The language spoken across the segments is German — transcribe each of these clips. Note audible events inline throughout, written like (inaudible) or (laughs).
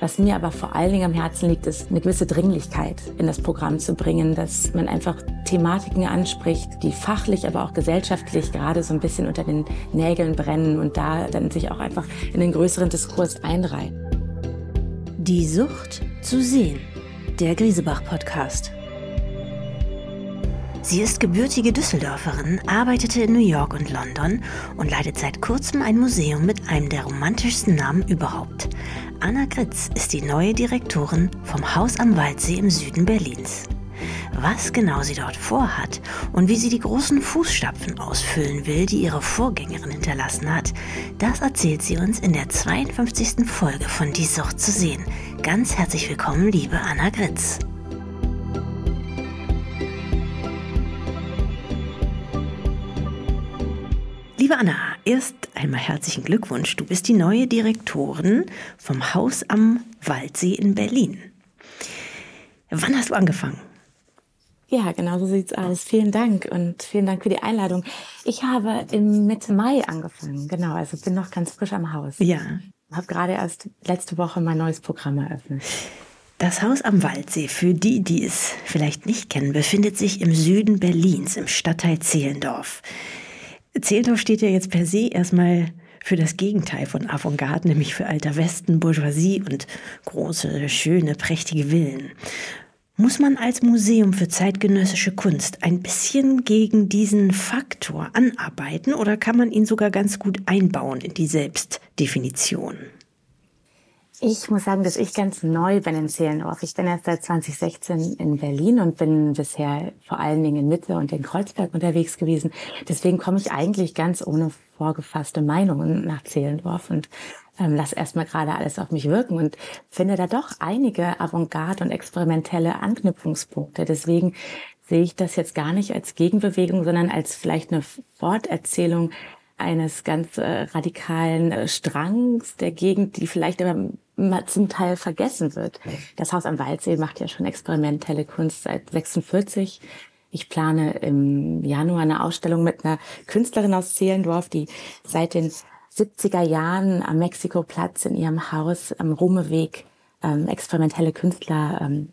Was mir aber vor allen Dingen am Herzen liegt, ist eine gewisse Dringlichkeit in das Programm zu bringen, dass man einfach Thematiken anspricht, die fachlich, aber auch gesellschaftlich gerade so ein bisschen unter den Nägeln brennen und da dann sich auch einfach in den größeren Diskurs einreihen. Die Sucht zu sehen. Der Griesebach-Podcast. Sie ist gebürtige Düsseldorferin, arbeitete in New York und London und leitet seit kurzem ein Museum mit einem der romantischsten Namen überhaupt. Anna Gritz ist die neue Direktorin vom Haus am Waldsee im Süden Berlins. Was genau sie dort vorhat und wie sie die großen Fußstapfen ausfüllen will, die ihre Vorgängerin hinterlassen hat, das erzählt sie uns in der 52. Folge von Die Sucht zu sehen. Ganz herzlich willkommen, liebe Anna Gritz. Liebe Anna, erst einmal herzlichen Glückwunsch. Du bist die neue Direktorin vom Haus am Waldsee in Berlin. Wann hast du angefangen? Ja, genau so sieht's aus. Vielen Dank und vielen Dank für die Einladung. Ich habe im Mitte Mai angefangen, genau, also bin noch ganz frisch am Haus. Ja. Habe gerade erst letzte Woche mein neues Programm eröffnet. Das Haus am Waldsee, für die, die es vielleicht nicht kennen, befindet sich im Süden Berlins, im Stadtteil Zehlendorf. Zehlendorf steht ja jetzt per se erstmal für das Gegenteil von Avantgarde, nämlich für alter Westen, Bourgeoisie und große, schöne, prächtige Villen. Muss man als Museum für zeitgenössische Kunst ein bisschen gegen diesen Faktor anarbeiten oder kann man ihn sogar ganz gut einbauen in die Selbstdefinition? Ich muss sagen, dass ich ganz neu bin in Zehlendorf. Ich bin erst seit 2016 in Berlin und bin bisher vor allen Dingen in Mitte und in Kreuzberg unterwegs gewesen. Deswegen komme ich eigentlich ganz ohne vorgefasste Meinungen nach Zehlendorf und ähm, lass erstmal gerade alles auf mich wirken und finde da doch einige Avantgarde und experimentelle Anknüpfungspunkte. Deswegen sehe ich das jetzt gar nicht als Gegenbewegung, sondern als vielleicht eine Forterzählung eines ganz äh, radikalen äh, Strangs der Gegend, die vielleicht aber zum Teil vergessen wird. Das Haus am Waldsee macht ja schon experimentelle Kunst seit 46. Ich plane im Januar eine Ausstellung mit einer Künstlerin aus Zehlendorf, die seit den 70er Jahren am Mexikoplatz in ihrem Haus am Rumeweg ähm, experimentelle Künstler ähm,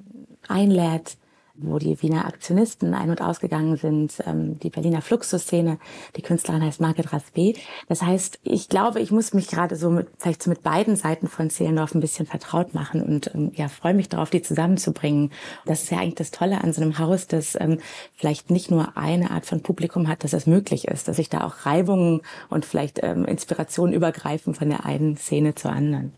einlädt wo die Wiener Aktionisten ein- und ausgegangen sind, ähm, die Berliner Fluxus-Szene, die Künstlerin heißt Margit Raspe. Das heißt, ich glaube, ich muss mich gerade so mit, vielleicht so mit beiden Seiten von Zehlendorf ein bisschen vertraut machen und ähm, ja, freue mich darauf, die zusammenzubringen. Das ist ja eigentlich das Tolle an so einem Haus, dass ähm, vielleicht nicht nur eine Art von Publikum hat, dass es möglich ist, dass sich da auch Reibungen und vielleicht ähm, Inspirationen übergreifen von der einen Szene zur anderen.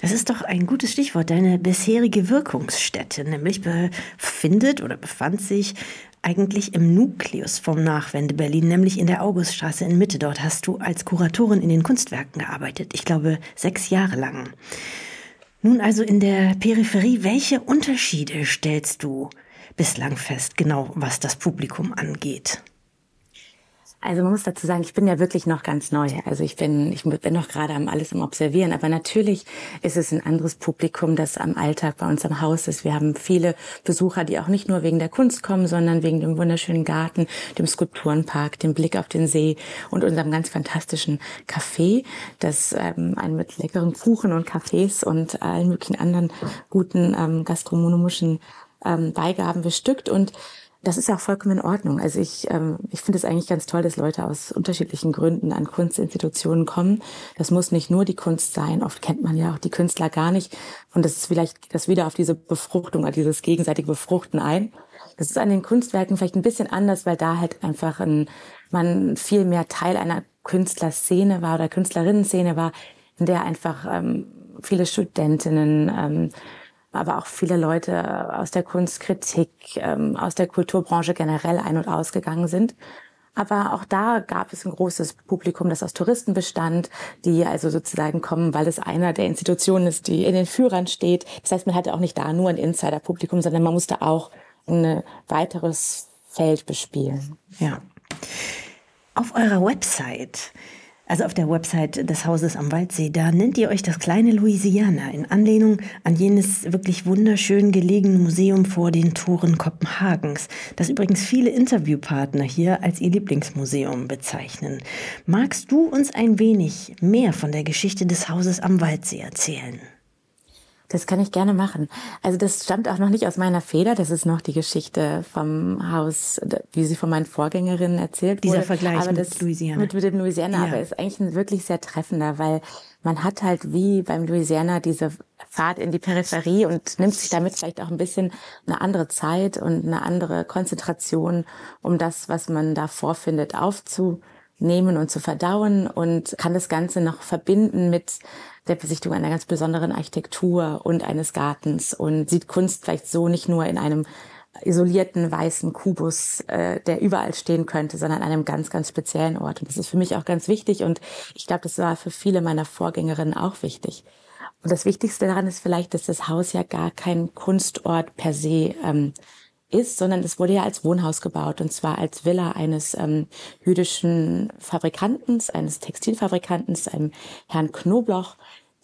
Das ist doch ein gutes Stichwort. Deine bisherige Wirkungsstätte, nämlich befindet befindet oder befand sich eigentlich im Nukleus vom Nachwende Berlin, nämlich in der Auguststraße in Mitte. Dort hast du als Kuratorin in den Kunstwerken gearbeitet. Ich glaube, sechs Jahre lang. Nun also in der Peripherie, welche Unterschiede stellst du bislang fest, genau was das Publikum angeht? Also man muss dazu sagen, ich bin ja wirklich noch ganz neu. Also ich bin, ich bin noch gerade am alles am Observieren. Aber natürlich ist es ein anderes Publikum, das am Alltag bei uns am Haus ist. Wir haben viele Besucher, die auch nicht nur wegen der Kunst kommen, sondern wegen dem wunderschönen Garten, dem Skulpturenpark, dem Blick auf den See und unserem ganz fantastischen Café, das ähm, einen mit leckeren Kuchen und Cafés und allen möglichen anderen guten ähm, gastronomischen ähm, Beigaben bestückt und das ist auch vollkommen in Ordnung. Also ich, ähm, ich finde es eigentlich ganz toll, dass Leute aus unterschiedlichen Gründen an Kunstinstitutionen kommen. Das muss nicht nur die Kunst sein. Oft kennt man ja auch die Künstler gar nicht. Und das ist vielleicht das wieder auf diese Befruchtung, oder dieses gegenseitige Befruchten ein. Das ist an den Kunstwerken vielleicht ein bisschen anders, weil da halt einfach ein, man viel mehr Teil einer Künstlerszene war oder Künstlerinnen-Szene war, in der einfach ähm, viele Studentinnen, ähm, aber auch viele Leute aus der Kunstkritik, ähm, aus der Kulturbranche generell ein- und ausgegangen sind. Aber auch da gab es ein großes Publikum, das aus Touristen bestand, die also sozusagen kommen, weil es einer der Institutionen ist, die in den Führern steht. Das heißt, man hatte auch nicht da nur ein Insider-Publikum, sondern man musste auch ein weiteres Feld bespielen. Ja. Auf eurer Website also auf der Website des Hauses am Waldsee, da nennt ihr euch das kleine Louisiana in Anlehnung an jenes wirklich wunderschön gelegene Museum vor den Toren Kopenhagens, das übrigens viele Interviewpartner hier als ihr Lieblingsmuseum bezeichnen. Magst du uns ein wenig mehr von der Geschichte des Hauses am Waldsee erzählen? Das kann ich gerne machen. Also das stammt auch noch nicht aus meiner Feder. Das ist noch die Geschichte vom Haus, wie sie von meinen Vorgängerinnen erzählt Dieser wurde. Vergleich aber mit Louisiana. Mit, mit dem Louisiana, Ja. aber ist eigentlich ein wirklich sehr treffender, weil man hat halt wie beim Louisiana diese Fahrt in die Peripherie und nimmt sich damit vielleicht auch ein bisschen eine andere Zeit und eine andere Konzentration, um das, was man da vorfindet, aufzunehmen und zu verdauen und kann das Ganze noch verbinden mit der Besichtigung einer ganz besonderen Architektur und eines Gartens und sieht Kunst vielleicht so nicht nur in einem isolierten weißen Kubus, äh, der überall stehen könnte, sondern an einem ganz, ganz speziellen Ort. Und das ist für mich auch ganz wichtig und ich glaube, das war für viele meiner Vorgängerinnen auch wichtig. Und das Wichtigste daran ist vielleicht, dass das Haus ja gar kein Kunstort per se ähm, ist, sondern es wurde ja als Wohnhaus gebaut und zwar als Villa eines ähm, jüdischen Fabrikantens, eines Textilfabrikantens, einem Herrn Knobloch,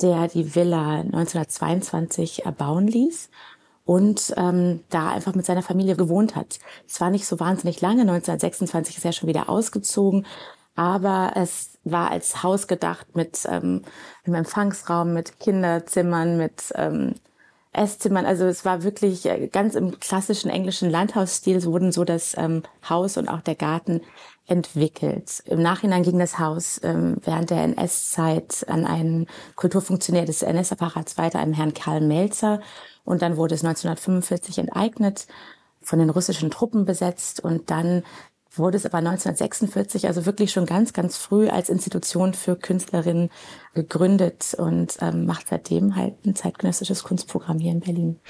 der die Villa 1922 erbauen ließ und ähm, da einfach mit seiner Familie gewohnt hat. Es war nicht so wahnsinnig lange, 1926 ist er schon wieder ausgezogen, aber es war als Haus gedacht mit ähm, einem Empfangsraum, mit Kinderzimmern, mit ähm, Esszimmern. Also es war wirklich äh, ganz im klassischen englischen Landhausstil. Es wurden so das ähm, Haus und auch der Garten entwickelt. Im Nachhinein ging das Haus ähm, während der NS-Zeit an einen Kulturfunktionär des NS-Apparats weiter, einem Herrn Karl Melzer. Und dann wurde es 1945 enteignet, von den russischen Truppen besetzt und dann wurde es aber 1946, also wirklich schon ganz, ganz früh als Institution für Künstlerinnen gegründet und ähm, macht seitdem halt ein zeitgenössisches Kunstprogramm hier in Berlin.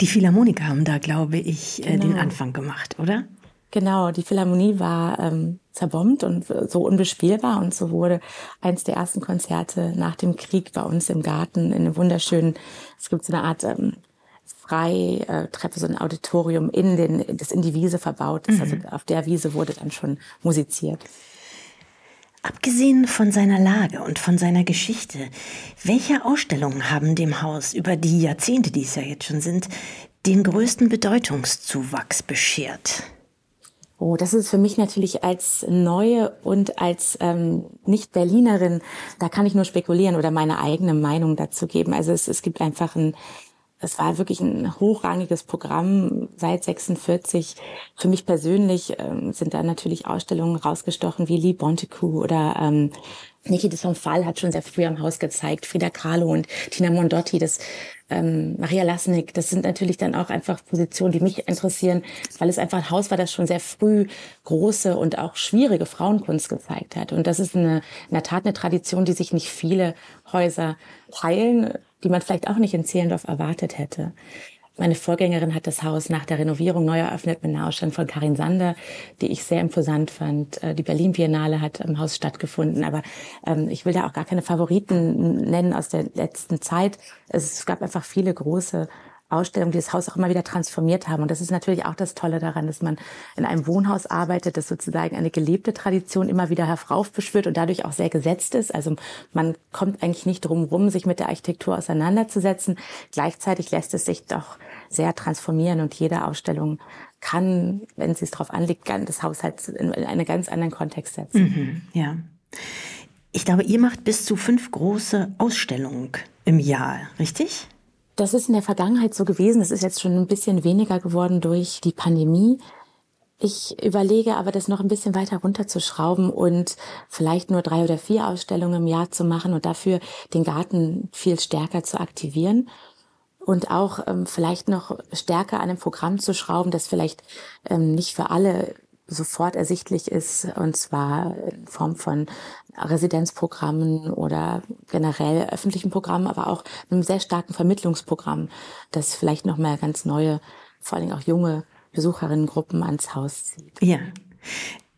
Die Philharmoniker haben da, glaube ich, äh, den Genau. Anfang gemacht, oder? Genau, die Philharmonie war ähm, zerbombt und so unbespielbar und so wurde eins der ersten Konzerte nach dem Krieg bei uns im Garten in einem wunderschönen, es gibt so eine Art ähm, Freitreppe, so ein Auditorium in den, das in die Wiese verbaut ist. Also auf der Wiese wurde dann schon musiziert. Abgesehen von seiner Lage und von seiner Geschichte, welche Ausstellungen haben dem Haus über die Jahrzehnte, die es ja jetzt schon sind, den größten Bedeutungszuwachs beschert? Oh, das ist für mich natürlich als Neue und als ähm, Nicht-Berlinerin, da kann ich nur spekulieren oder meine eigene Meinung dazu geben. Also es, es gibt einfach ein, es war wirklich ein hochrangiges Programm seit 46. Für mich persönlich ähm, sind da natürlich Ausstellungen rausgestochen wie Lee Bontecu oder ähm, Niki de Fall hat schon sehr früh am Haus gezeigt, Frida Kahlo und Tina Mondotti, das ähm, Maria Lasnik, das sind natürlich dann auch einfach Positionen, die mich interessieren, weil es einfach ein Haus war, das schon sehr früh große und auch schwierige Frauenkunst gezeigt hat. Und das ist eine, in der Tat eine Tradition, die sich nicht viele Häuser teilen, die man vielleicht auch nicht in Zehlendorf erwartet hätte. Meine Vorgängerin hat das Haus nach der Renovierung neu eröffnet mit einer Ausstellung von Karin Sander, die ich sehr imposant fand. Äh, Die Berlin Biennale hat im Haus stattgefunden, aber ähm, ich will da auch gar keine Favoriten nennen aus der letzten Zeit. Es gab einfach viele große Ausstellungen, die das Haus auch immer wieder transformiert haben. Und das ist natürlich auch das Tolle daran, dass man in einem Wohnhaus arbeitet, das sozusagen eine gelebte Tradition immer wieder heraufbeschwört und dadurch auch sehr gesetzt ist. Also man kommt eigentlich nicht drum rum, sich mit der Architektur auseinanderzusetzen. Gleichzeitig lässt es sich doch sehr transformieren und jede Ausstellung kann, wenn sie es darauf anlegt, das Haus halt in, in einen ganz anderen Kontext setzen. Ja. Ich glaube, ihr macht bis zu fünf große Ausstellungen im Jahr, richtig? Das ist in der Vergangenheit so gewesen. Das ist jetzt schon ein bisschen weniger geworden durch die Pandemie. Ich überlege aber, das noch ein bisschen weiter runterzuschrauben und vielleicht nur drei oder vier Ausstellungen im Jahr zu machen und dafür den Garten viel stärker zu aktivieren und auch ähm, vielleicht noch stärker an dem Programm zu schrauben, das vielleicht ähm, nicht für alle sofort ersichtlich ist, und zwar in Form von Residenzprogrammen oder generell öffentlichen Programmen, aber auch einem sehr starken Vermittlungsprogramm, das vielleicht noch mal ganz neue, vor allem auch junge Besucherinnengruppen ans Haus zieht. Ja.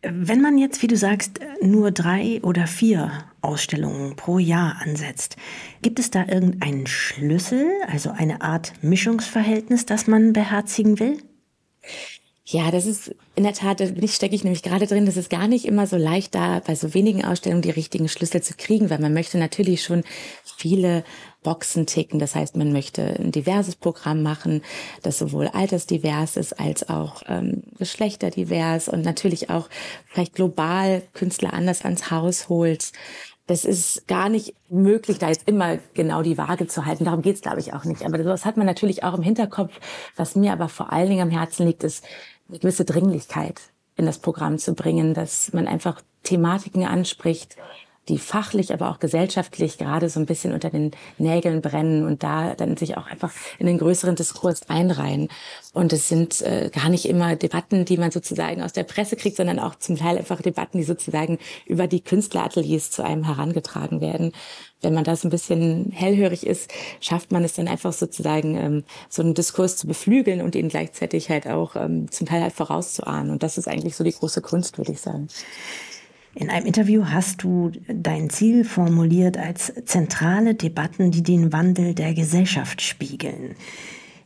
Wenn man jetzt, wie du sagst, nur drei oder vier Ausstellungen pro Jahr ansetzt, gibt es da irgendeinen Schlüssel, also eine Art Mischungsverhältnis, das man beherzigen will? Ja, das ist in der Tat, da stecke ich nämlich gerade drin, das ist gar nicht immer so leicht, da bei so wenigen Ausstellungen die richtigen Schlüssel zu kriegen, weil man möchte natürlich schon viele Boxen ticken. Das heißt, man möchte ein diverses Programm machen, das sowohl altersdivers ist als auch ähm, geschlechterdivers und natürlich auch vielleicht global Künstler anders ans Haus holt. das ist gar nicht möglich, da jetzt immer genau die Waage zu halten. Darum geht's, glaube ich, auch nicht. Aber das hat man natürlich auch im Hinterkopf. Was mir aber vor allen Dingen am Herzen liegt, ist eine gewisse Dringlichkeit in das Programm zu bringen, dass man einfach Thematiken anspricht, die fachlich, aber auch gesellschaftlich gerade so ein bisschen unter den Nägeln brennen und da dann sich auch einfach in den größeren Diskurs einreihen. Und es sind äh, gar nicht immer Debatten, die man sozusagen aus der Presse kriegt, sondern auch zum Teil einfach Debatten, die sozusagen über die Künstlerateliers zu einem herangetragen werden. Wenn man da so ein bisschen hellhörig ist, schafft man es dann einfach sozusagen, ähm, so einen Diskurs zu beflügeln und ihn gleichzeitig halt auch ähm, zum Teil halt vorauszuahnen. Und das ist eigentlich so die große Kunst, würde ich sagen. In einem Interview hast du dein Ziel formuliert als zentrale Debatten, die den Wandel der Gesellschaft spiegeln.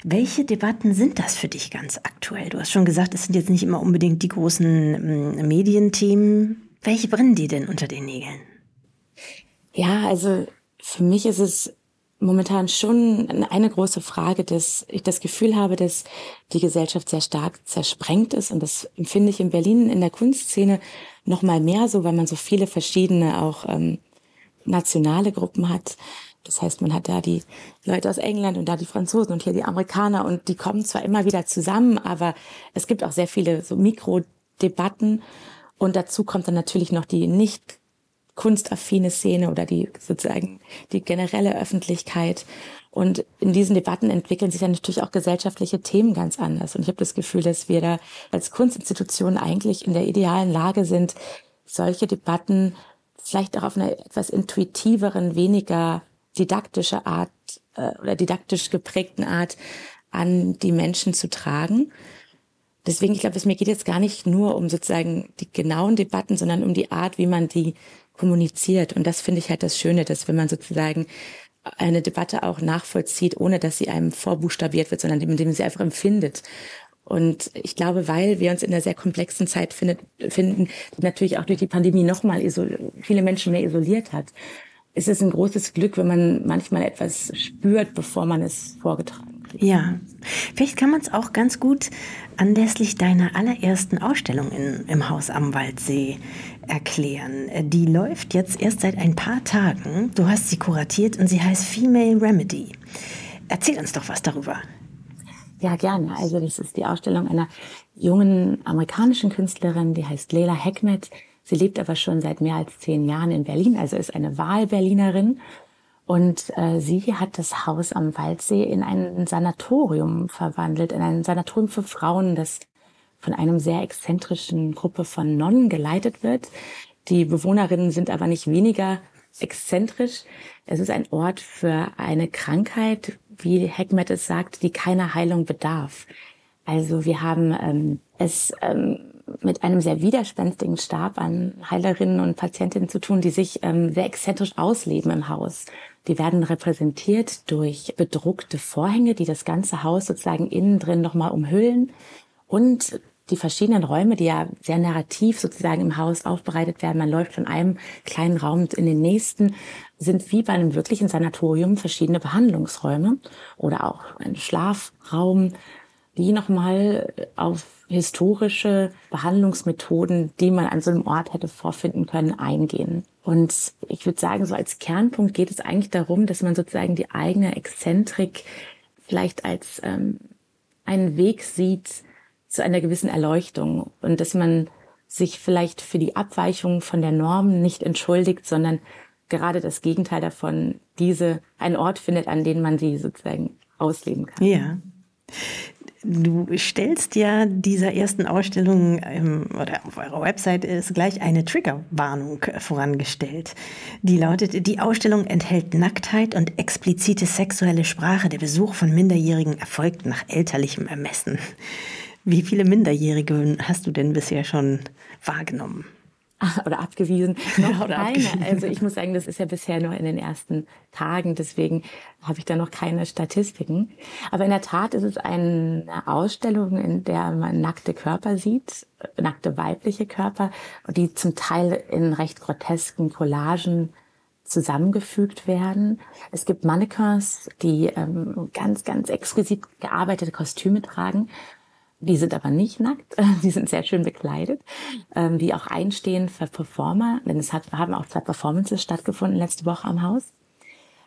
Welche Debatten sind das für dich ganz aktuell? Du hast schon gesagt, es sind jetzt nicht immer unbedingt die großen mm, Medienthemen. Welche brennen dir denn unter den Nägeln? Ja, also für mich ist es momentan schon eine große Frage, dass ich das Gefühl habe, dass die Gesellschaft sehr stark zersprengt ist. Und das empfinde ich in Berlin in der Kunstszene noch mal mehr so, weil man so viele verschiedene auch ähm, nationale Gruppen hat. Das heißt, man hat da die Leute aus England und da die Franzosen und hier die Amerikaner und die kommen zwar immer wieder zusammen, aber es gibt auch sehr viele so Mikrodebatten und dazu kommt dann natürlich noch die nicht kunstaffine Szene oder die sozusagen die generelle Öffentlichkeit. Und in diesen Debatten entwickeln sich dann natürlich auch gesellschaftliche Themen ganz anders. Und ich habe das Gefühl, dass wir da als Kunstinstitution eigentlich in der idealen Lage sind, solche Debatten vielleicht auch auf einer etwas intuitiveren, weniger didaktische Art äh, oder didaktisch geprägten Art an die Menschen zu tragen. Deswegen, ich glaube, es mir geht jetzt gar nicht nur um sozusagen die genauen Debatten, sondern um die Art, wie man die kommuniziert. Und das finde ich halt das Schöne, dass wenn man sozusagen eine Debatte auch nachvollzieht, ohne dass sie einem vorbuchstabiert wird, sondern indem sie einfach empfindet. Und ich glaube, weil wir uns in einer sehr komplexen Zeit findet, finden, die natürlich auch durch die Pandemie nochmal viele Menschen mehr isoliert hat, ist es ein großes Glück, wenn man manchmal etwas spürt, bevor man es vorgetragen. Ja, vielleicht kann man es auch ganz gut anlässlich deiner allerersten Ausstellung in, im Haus am Waldsee erklären. Die läuft jetzt erst seit ein paar Tagen. Du hast sie kuratiert und sie heißt Female Remedy. Erzähl uns doch was darüber. Ja, gerne. Also das ist die Ausstellung einer jungen amerikanischen Künstlerin, die heißt Leila Heckmet. Sie lebt aber schon seit mehr als zehn Jahren in Berlin, also ist eine Wahlberlinerin. Und äh, sie hat das Haus am Waldsee in ein Sanatorium verwandelt, in ein Sanatorium für Frauen, das von einem sehr exzentrischen Gruppe von Nonnen geleitet wird. Die Bewohnerinnen sind aber nicht weniger exzentrisch. Es ist ein Ort für eine Krankheit, wie Heckmet es sagt, die keiner Heilung bedarf. Also wir haben ähm, es ähm, mit einem sehr widerspenstigen Stab an Heilerinnen und Patientinnen zu tun, die sich ähm, sehr exzentrisch ausleben im Haus. Die werden repräsentiert durch bedruckte Vorhänge, die das ganze Haus sozusagen innen drin nochmal umhüllen und die verschiedenen Räume, die ja sehr narrativ sozusagen im Haus aufbereitet werden, man läuft von einem kleinen Raum in den nächsten, sind wie bei einem wirklichen Sanatorium verschiedene Behandlungsräume oder auch ein Schlafraum, die nochmal auf historische Behandlungsmethoden, die man an so einem Ort hätte vorfinden können, eingehen. Und ich würde sagen, so als Kernpunkt geht es eigentlich darum, dass man sozusagen die eigene Exzentrik vielleicht als ähm, einen Weg sieht, zu einer gewissen Erleuchtung und dass man sich vielleicht für die Abweichung von der Norm nicht entschuldigt, sondern gerade das Gegenteil davon, diese einen Ort findet, an dem man sie sozusagen ausleben kann. Ja. Du stellst ja dieser ersten Ausstellung ähm, oder auf eurer Website ist gleich eine Triggerwarnung vorangestellt. Die lautet, die Ausstellung enthält Nacktheit und explizite sexuelle Sprache. Der Besuch von Minderjährigen erfolgt nach elterlichem Ermessen. Wie viele Minderjährige hast du denn bisher schon wahrgenommen? (laughs) Oder abgewiesen. Noch Oder keine. Abgewiesen. Also ich muss sagen, das ist ja bisher nur in den ersten Tagen, deswegen habe ich da noch keine Statistiken. Aber in der Tat ist es eine Ausstellung, in der man nackte Körper sieht, nackte weibliche Körper, die zum Teil in recht grotesken Collagen zusammengefügt werden. Es gibt Mannequins, die ähm, ganz, ganz exquisit gearbeitete Kostüme tragen Die sind aber nicht nackt, (laughs) die sind sehr schön bekleidet, ähm, die auch einstehen für Performer, denn es hat, haben auch zwei Performances stattgefunden letzte Woche am Haus.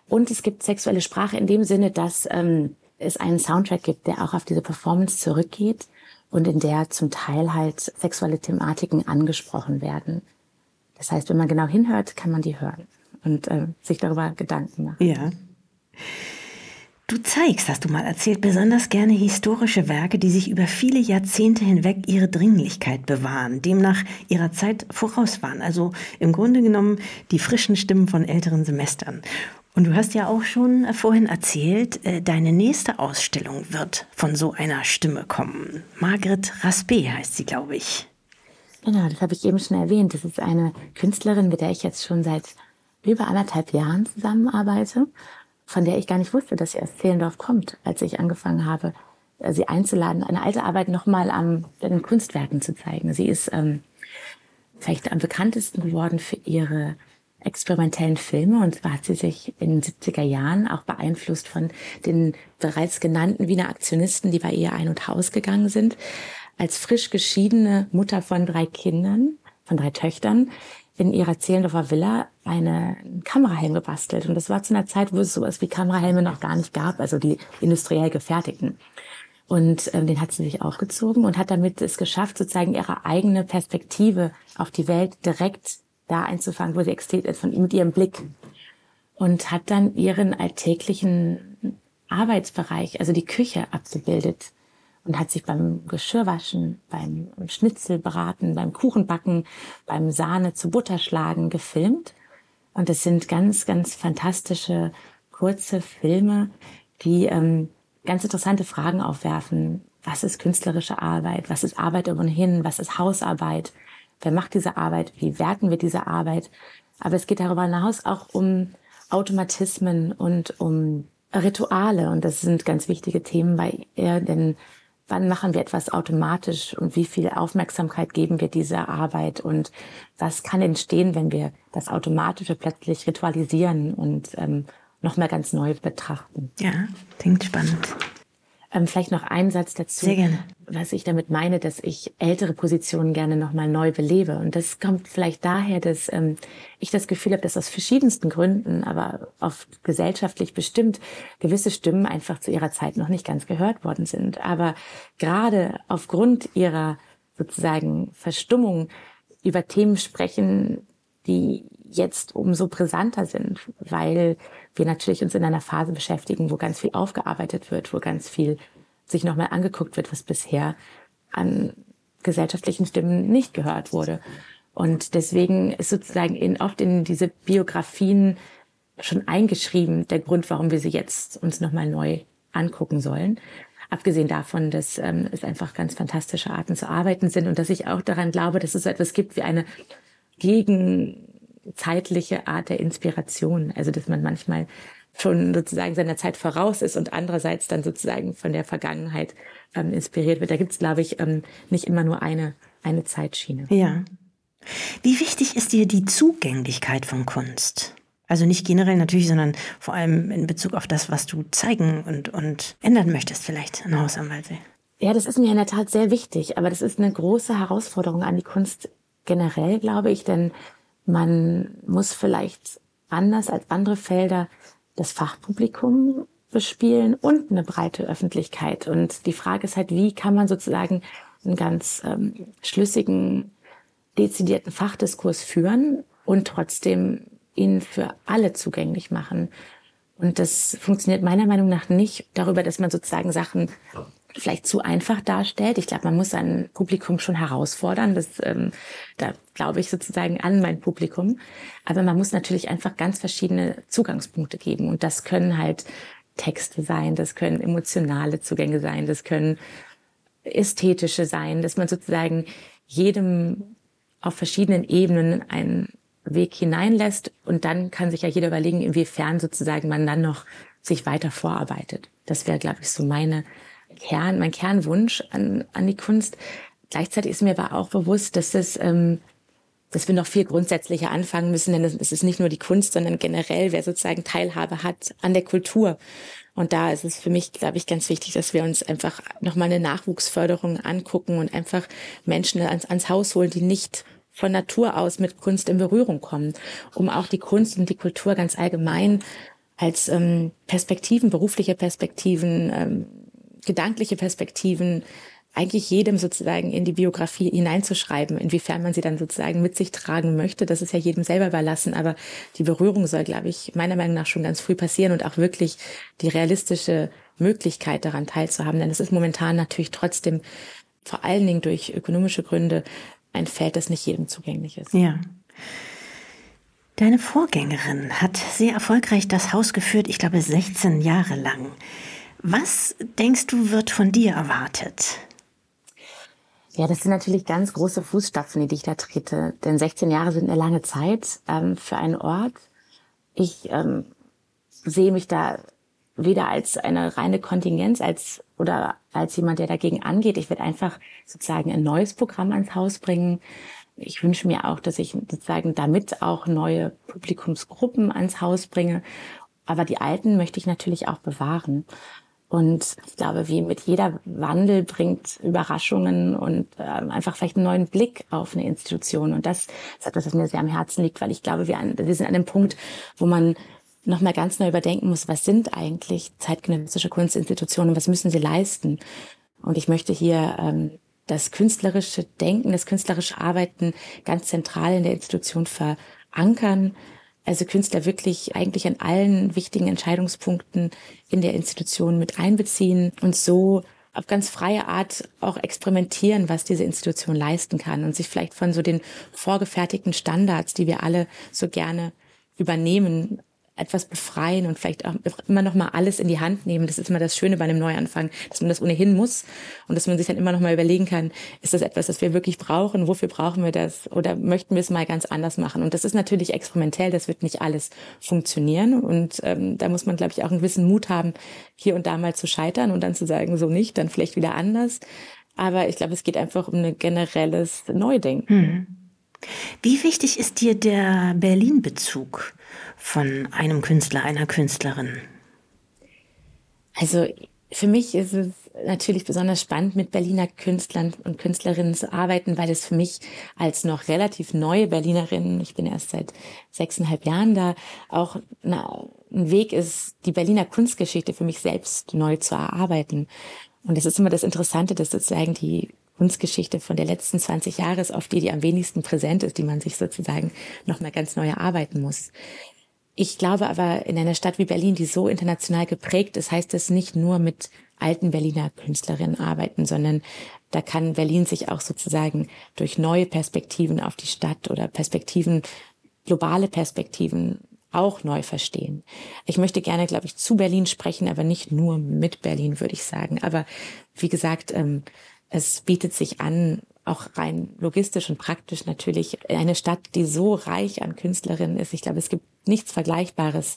Und es gibt sexuelle Sprache in dem Sinne, dass ähm, es einen Soundtrack gibt, der auch auf diese Performance zurückgeht und in der zum Teil halt sexuelle Thematiken angesprochen werden. Das heißt, wenn man genau hinhört, kann man die hören und äh, sich darüber Gedanken machen. Ja. Du zeigst, hast du mal erzählt, besonders gerne historische Werke, die sich über viele Jahrzehnte hinweg ihre Dringlichkeit bewahren, demnach ihrer Zeit voraus waren. Also im Grunde genommen die frischen Stimmen von älteren Semestern. Und du hast ja auch schon vorhin erzählt, äh, deine nächste Ausstellung wird von so einer Stimme kommen. Margret Raspe heißt sie, glaube ich. Genau, das habe ich eben schon erwähnt. Das ist eine Künstlerin, mit der ich jetzt schon seit über anderthalb Jahren zusammenarbeite von der ich gar nicht wusste, dass sie aus Zehlendorf kommt, als ich angefangen habe, äh, sie einzuladen, eine alte Arbeit nochmal an den Kunstwerken zu zeigen. Sie ist ähm, vielleicht am bekanntesten geworden für ihre experimentellen Filme und zwar hat sie sich in den 70er Jahren auch beeinflusst von den bereits genannten Wiener Aktionisten, die bei ihr ein- und Haus gegangen sind. Als frisch geschiedene Mutter von drei Kindern, von drei Töchtern, in ihrer Zehlendorfer Villa einen Kamerahelm gebastelt. Und das war zu einer Zeit, wo es sowas wie Kamerahelme noch gar nicht gab, also die industriell gefertigten. Und ähm, den hat sie sich aufgezogen und hat damit es geschafft, sozusagen ihre eigene Perspektive auf die Welt direkt da einzufangen, wo sie existiert, von mit ihrem Blick. Und hat dann ihren alltäglichen Arbeitsbereich, also die Küche, abgebildet und hat sich beim Geschirrwaschen, beim Schnitzelbraten, beim Kuchenbacken, beim Sahne zu Butter schlagen gefilmt. Und es sind ganz, ganz fantastische kurze Filme, die ähm, ganz interessante Fragen aufwerfen. Was ist künstlerische Arbeit? Was ist Arbeit ohnehin? Was ist Hausarbeit? Wer macht diese Arbeit? Wie werten wir diese Arbeit? Aber es geht darüber hinaus auch um Automatismen und um Rituale. Und das sind ganz wichtige Themen bei ihr, denn wann machen wir etwas automatisch und wie viel Aufmerksamkeit geben wir dieser Arbeit und was kann entstehen, wenn wir das Automatische plötzlich ritualisieren und ähm, nochmal ganz neu betrachten. Ja, klingt spannend. Ähm, vielleicht noch ein Satz dazu. Sehr gerne. Was ich damit meine, dass ich ältere Positionen gerne nochmal neu belebe. Und das kommt vielleicht daher, dass ähm, ich das Gefühl habe, dass aus verschiedensten Gründen, aber oft gesellschaftlich bestimmt, gewisse Stimmen einfach zu ihrer Zeit noch nicht ganz gehört worden sind. Aber gerade aufgrund ihrer sozusagen Verstummung über Themen sprechen, die jetzt umso brisanter sind, weil wir natürlich uns in einer Phase beschäftigen, wo ganz viel aufgearbeitet wird, wo ganz viel sich nochmal angeguckt wird, was bisher an gesellschaftlichen Stimmen nicht gehört wurde. Und deswegen ist sozusagen in, oft in diese Biografien schon eingeschrieben der Grund, warum wir sie jetzt uns nochmal neu angucken sollen. Abgesehen davon, dass ähm, es einfach ganz fantastische Arten zu arbeiten sind und dass ich auch daran glaube, dass es so etwas gibt wie eine gegen zeitliche Art der Inspiration. Also dass man manchmal schon sozusagen seiner Zeit voraus ist und andererseits dann sozusagen von der Vergangenheit ähm, inspiriert wird. Da gibt es, glaube ich, ähm, nicht immer nur eine, eine Zeitschiene. Ja. Wie wichtig ist dir die Zugänglichkeit von Kunst? Also nicht generell natürlich, sondern vor allem in Bezug auf das, was du zeigen und, und ändern möchtest vielleicht an Haus am Waldsee. Ja, das ist mir in der Tat sehr wichtig, aber das ist eine große Herausforderung an die Kunst generell, glaube ich, denn man muss vielleicht anders als andere Felder das Fachpublikum bespielen und eine breite Öffentlichkeit. Und die Frage ist halt, wie kann man sozusagen einen ganz ähm, schlüssigen, dezidierten Fachdiskurs führen und trotzdem ihn für alle zugänglich machen. Und das funktioniert meiner Meinung nach nicht darüber, dass man sozusagen Sachen vielleicht zu einfach darstellt. Ich glaube, man muss sein Publikum schon herausfordern. Das, ähm, da glaube ich sozusagen an mein Publikum. Aber man muss natürlich einfach ganz verschiedene Zugangspunkte geben. Und das können halt Texte sein, das können emotionale Zugänge sein, das können ästhetische sein, dass man sozusagen jedem auf verschiedenen Ebenen einen Weg hineinlässt. Und dann kann sich ja jeder überlegen, inwiefern sozusagen man dann noch sich weiter vorarbeitet. Das wäre, glaube ich, so meine Kern, mein Kernwunsch an, an die Kunst. Gleichzeitig ist mir aber auch bewusst, dass es ähm, dass wir noch viel grundsätzlicher anfangen müssen, denn es ist nicht nur die Kunst, sondern generell, wer sozusagen Teilhabe hat an der Kultur. Und da ist es für mich, glaube ich, ganz wichtig, dass wir uns einfach nochmal eine Nachwuchsförderung angucken und einfach Menschen ans, ans Haus holen, die nicht von Natur aus mit Kunst in Berührung kommen, um auch die Kunst und die Kultur ganz allgemein als ähm, Perspektiven, berufliche Perspektiven, ähm, gedankliche Perspektiven eigentlich jedem sozusagen in die Biografie hineinzuschreiben, inwiefern man sie dann sozusagen mit sich tragen möchte. Das ist ja jedem selber überlassen, aber die Berührung soll, glaube ich, meiner Meinung nach schon ganz früh passieren und auch wirklich die realistische Möglichkeit daran teilzuhaben. Denn es ist momentan natürlich trotzdem vor allen Dingen durch ökonomische Gründe ein Feld, das nicht jedem zugänglich ist. Ja. Deine Vorgängerin hat sehr erfolgreich das Haus geführt, ich glaube 16 Jahre lang. Was denkst du, wird von dir erwartet? Ja, das sind natürlich ganz große Fußstapfen, die ich da trete. Denn 16 Jahre sind eine lange Zeit ähm, für einen Ort. Ich ähm, sehe mich da weder als eine reine Kontingenz als oder als jemand, der dagegen angeht. Ich werde einfach sozusagen ein neues Programm ans Haus bringen. Ich wünsche mir auch, dass ich sozusagen damit auch neue Publikumsgruppen ans Haus bringe. Aber die alten möchte ich natürlich auch bewahren. Und ich glaube, wie mit jeder Wandel bringt Überraschungen und äh, einfach vielleicht einen neuen Blick auf eine Institution. Und das ist etwas, was mir sehr am Herzen liegt, weil ich glaube, wir, an, wir sind an dem Punkt, wo man nochmal ganz neu überdenken muss, was sind eigentlich zeitgenössische Kunstinstitutionen, was müssen sie leisten? Und ich möchte hier ähm, das künstlerische Denken, das künstlerische Arbeiten ganz zentral in der Institution verankern, also Künstler wirklich eigentlich an allen wichtigen Entscheidungspunkten in der Institution mit einbeziehen und so auf ganz freie Art auch experimentieren, was diese Institution leisten kann und sich vielleicht von so den vorgefertigten Standards, die wir alle so gerne übernehmen, etwas befreien und vielleicht auch immer noch mal alles in die Hand nehmen. Das ist immer das Schöne bei einem Neuanfang, dass man das ohnehin muss und dass man sich dann immer noch mal überlegen kann, ist das etwas, das wir wirklich brauchen? Wofür brauchen wir das? Oder möchten wir es mal ganz anders machen? Und das ist natürlich experimentell, das wird nicht alles funktionieren und ähm, da muss man, glaube ich, auch einen gewissen Mut haben, hier und da mal zu scheitern und dann zu sagen, so nicht, dann vielleicht wieder anders. Aber ich glaube, es geht einfach um ein generelles Neudenken. Hm. Wie wichtig ist dir der Berlin-Bezug? von einem Künstler, einer Künstlerin? Also für mich ist es natürlich besonders spannend, mit Berliner Künstlern und Künstlerinnen zu arbeiten, weil es für mich als noch relativ neue Berlinerin, ich bin erst seit sechseinhalb Jahren da, auch ein Weg ist, die Berliner Kunstgeschichte für mich selbst neu zu erarbeiten. Und es ist immer das Interessante, dass sozusagen die Kunstgeschichte von der letzten 20 Jahre ist oft die, die am wenigsten präsent ist, die man sich sozusagen nochmal ganz neu erarbeiten muss. Ich glaube aber, in einer Stadt wie Berlin, die so international geprägt ist, heißt es nicht nur mit alten Berliner Künstlerinnen arbeiten, sondern da kann Berlin sich auch sozusagen durch neue Perspektiven auf die Stadt oder Perspektiven, globale Perspektiven auch neu verstehen. Ich möchte gerne, glaube ich, zu Berlin sprechen, aber nicht nur mit Berlin, würde ich sagen. Aber wie gesagt, ähm, es bietet sich an, auch rein logistisch und praktisch natürlich eine Stadt, die so reich an Künstlerinnen ist. Ich glaube, es gibt nichts Vergleichbares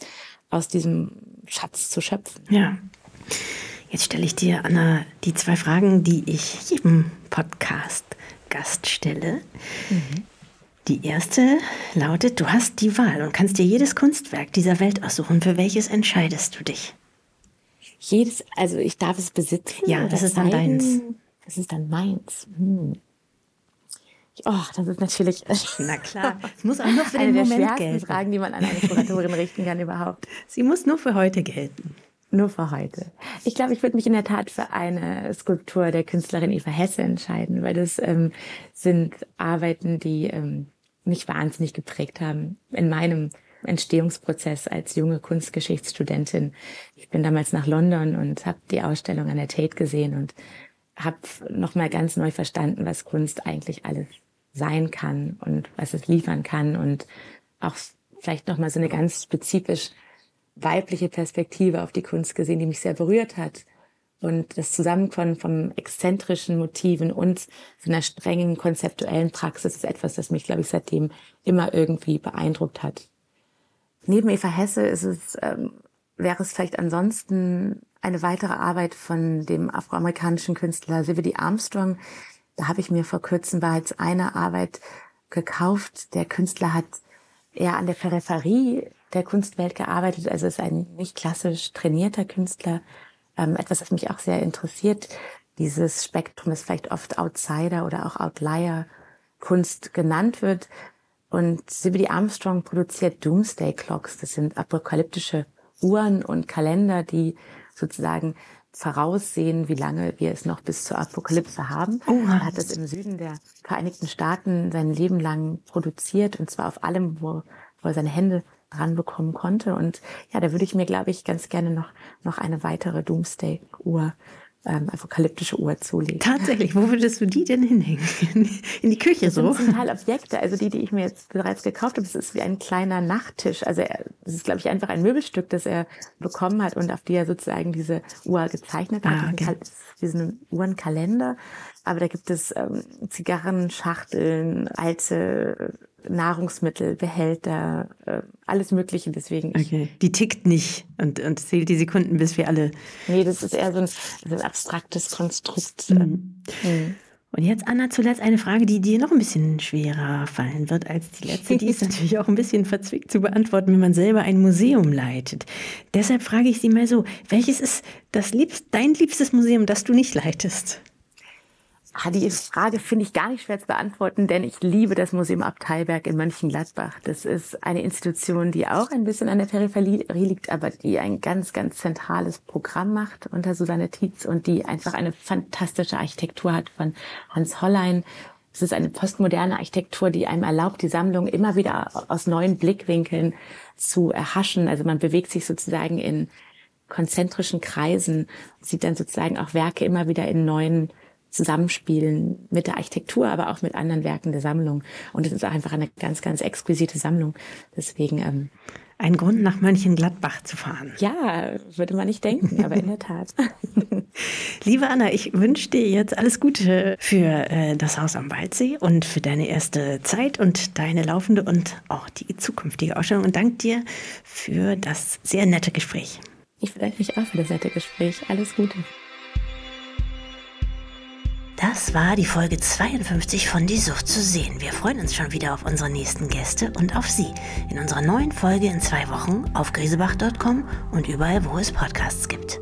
aus diesem Schatz zu schöpfen. Ja. Jetzt stelle ich dir, Anna, die zwei Fragen, die ich jedem Podcast-Gast stelle. Mhm. Die erste lautet, du hast die Wahl und kannst dir jedes Kunstwerk dieser Welt aussuchen. Für welches entscheidest du dich? Jedes, also ich darf es besitzen? Ja, das ist dann deins. Das ist dann meins. Hm. Oh, das ist natürlich. (laughs) Na klar. (laughs) Es muss auch nur für den Moment der gelten. Fragen, die man an eine Kuratorin (laughs) richten kann überhaupt. Sie muss nur für heute gelten. Nur für heute. Ich glaube, ich würde mich in der Tat für eine Skulptur der Künstlerin Eva Hesse entscheiden, weil das ähm, sind Arbeiten, die ähm, mich wahnsinnig geprägt haben in meinem Entstehungsprozess als junge Kunstgeschichtsstudentin. Ich bin damals nach London und habe die Ausstellung an der Tate gesehen und habe nochmal ganz neu verstanden, was Kunst eigentlich alles sein kann und was es liefern kann und auch vielleicht nochmal so eine ganz spezifisch weibliche Perspektive auf die Kunst gesehen, die mich sehr berührt hat. Und das Zusammenkommen von exzentrischen Motiven und so einer strengen konzeptuellen Praxis ist etwas, das mich, glaube ich, seitdem immer irgendwie beeindruckt hat. Neben Eva Hesse ist es, ähm, wäre es vielleicht ansonsten eine weitere Arbeit von dem afroamerikanischen Künstler Zibidi Armstrong. Da habe ich mir vor kurzem bereits eine Arbeit gekauft. Der Künstler hat eher an der Peripherie der Kunstwelt gearbeitet, also ist ein nicht klassisch trainierter Künstler. Ähm, etwas, was mich auch sehr interessiert. Dieses Spektrum ist vielleicht oft Outsider oder auch Outlier Kunst genannt wird. Und CBD Armstrong produziert Doomsday Clocks. Das sind apokalyptische Uhren und Kalender, die sozusagen voraussehen, wie lange wir es noch bis zur Apokalypse haben. Oh, er hat es im Süden der Vereinigten Staaten sein Leben lang produziert und zwar auf allem, wo, wo er seine Hände dran bekommen konnte. Und ja, da würde ich mir, glaube ich, ganz gerne noch, noch eine weitere Doomsday-Uhr ähm, apokalyptische Uhr zulegen. Tatsächlich, wo würdest du die denn hinhängen? In die Küche das so? Das sind zum Teil Objekte, also die, die ich mir jetzt bereits gekauft habe. Es ist wie ein kleiner Nachttisch. Also es ist, glaube ich, einfach ein Möbelstück, das er bekommen hat und auf die er sozusagen diese Uhr gezeichnet hat. Ah, okay. Wie so ein Uhrenkalender. Aber da gibt es ähm, Zigarrenschachteln, alte Nahrungsmittel, Behälter, äh, alles Mögliche. Deswegen. Okay. Die tickt nicht und, und zählt die Sekunden, bis wir alle. Nee, das ist eher so ein, so ein abstraktes Konstrukt. Mhm. Mhm. Und jetzt, Anna, zuletzt eine Frage, die dir noch ein bisschen schwerer fallen wird als die letzte. Die ist (laughs) natürlich auch ein bisschen verzwickt zu beantworten, wenn man selber ein Museum leitet. Deshalb frage ich Sie mal so, welches ist das liebst, dein liebstes Museum, das du nicht leitest? Ah, die Frage finde ich gar nicht schwer zu beantworten, denn ich liebe das Museum Abteilberg in Mönchengladbach. Das ist eine Institution, die auch ein bisschen an der Peripherie liegt, aber die ein ganz, ganz zentrales Programm macht unter Susanne Tietz und die einfach eine fantastische Architektur hat von Hans Hollein. Es ist eine postmoderne Architektur, die einem erlaubt, die Sammlung immer wieder aus neuen Blickwinkeln zu erhaschen. Also man bewegt sich sozusagen in konzentrischen Kreisen, sieht dann sozusagen auch Werke immer wieder in neuen Zusammenspielen mit der Architektur, aber auch mit anderen Werken der Sammlung. Und es ist einfach eine ganz, ganz exquisite Sammlung. Deswegen ähm, ein Grund, nach Mönchengladbach zu fahren. Ja, würde man nicht denken, aber in der Tat. (laughs) Liebe Anna, ich wünsche dir jetzt alles Gute für äh, das Haus am Waldsee und für deine erste Zeit und deine laufende und auch die zukünftige Ausstellung und danke dir für das sehr nette Gespräch. Ich bedanke mich auch für das nette Gespräch. Alles Gute. Das war die Folge 52 von Die Sucht zu sehen. Wir freuen uns schon wieder auf unsere nächsten Gäste und auf Sie in unserer neuen Folge in zwei Wochen auf grisebach.com und überall, wo es Podcasts gibt.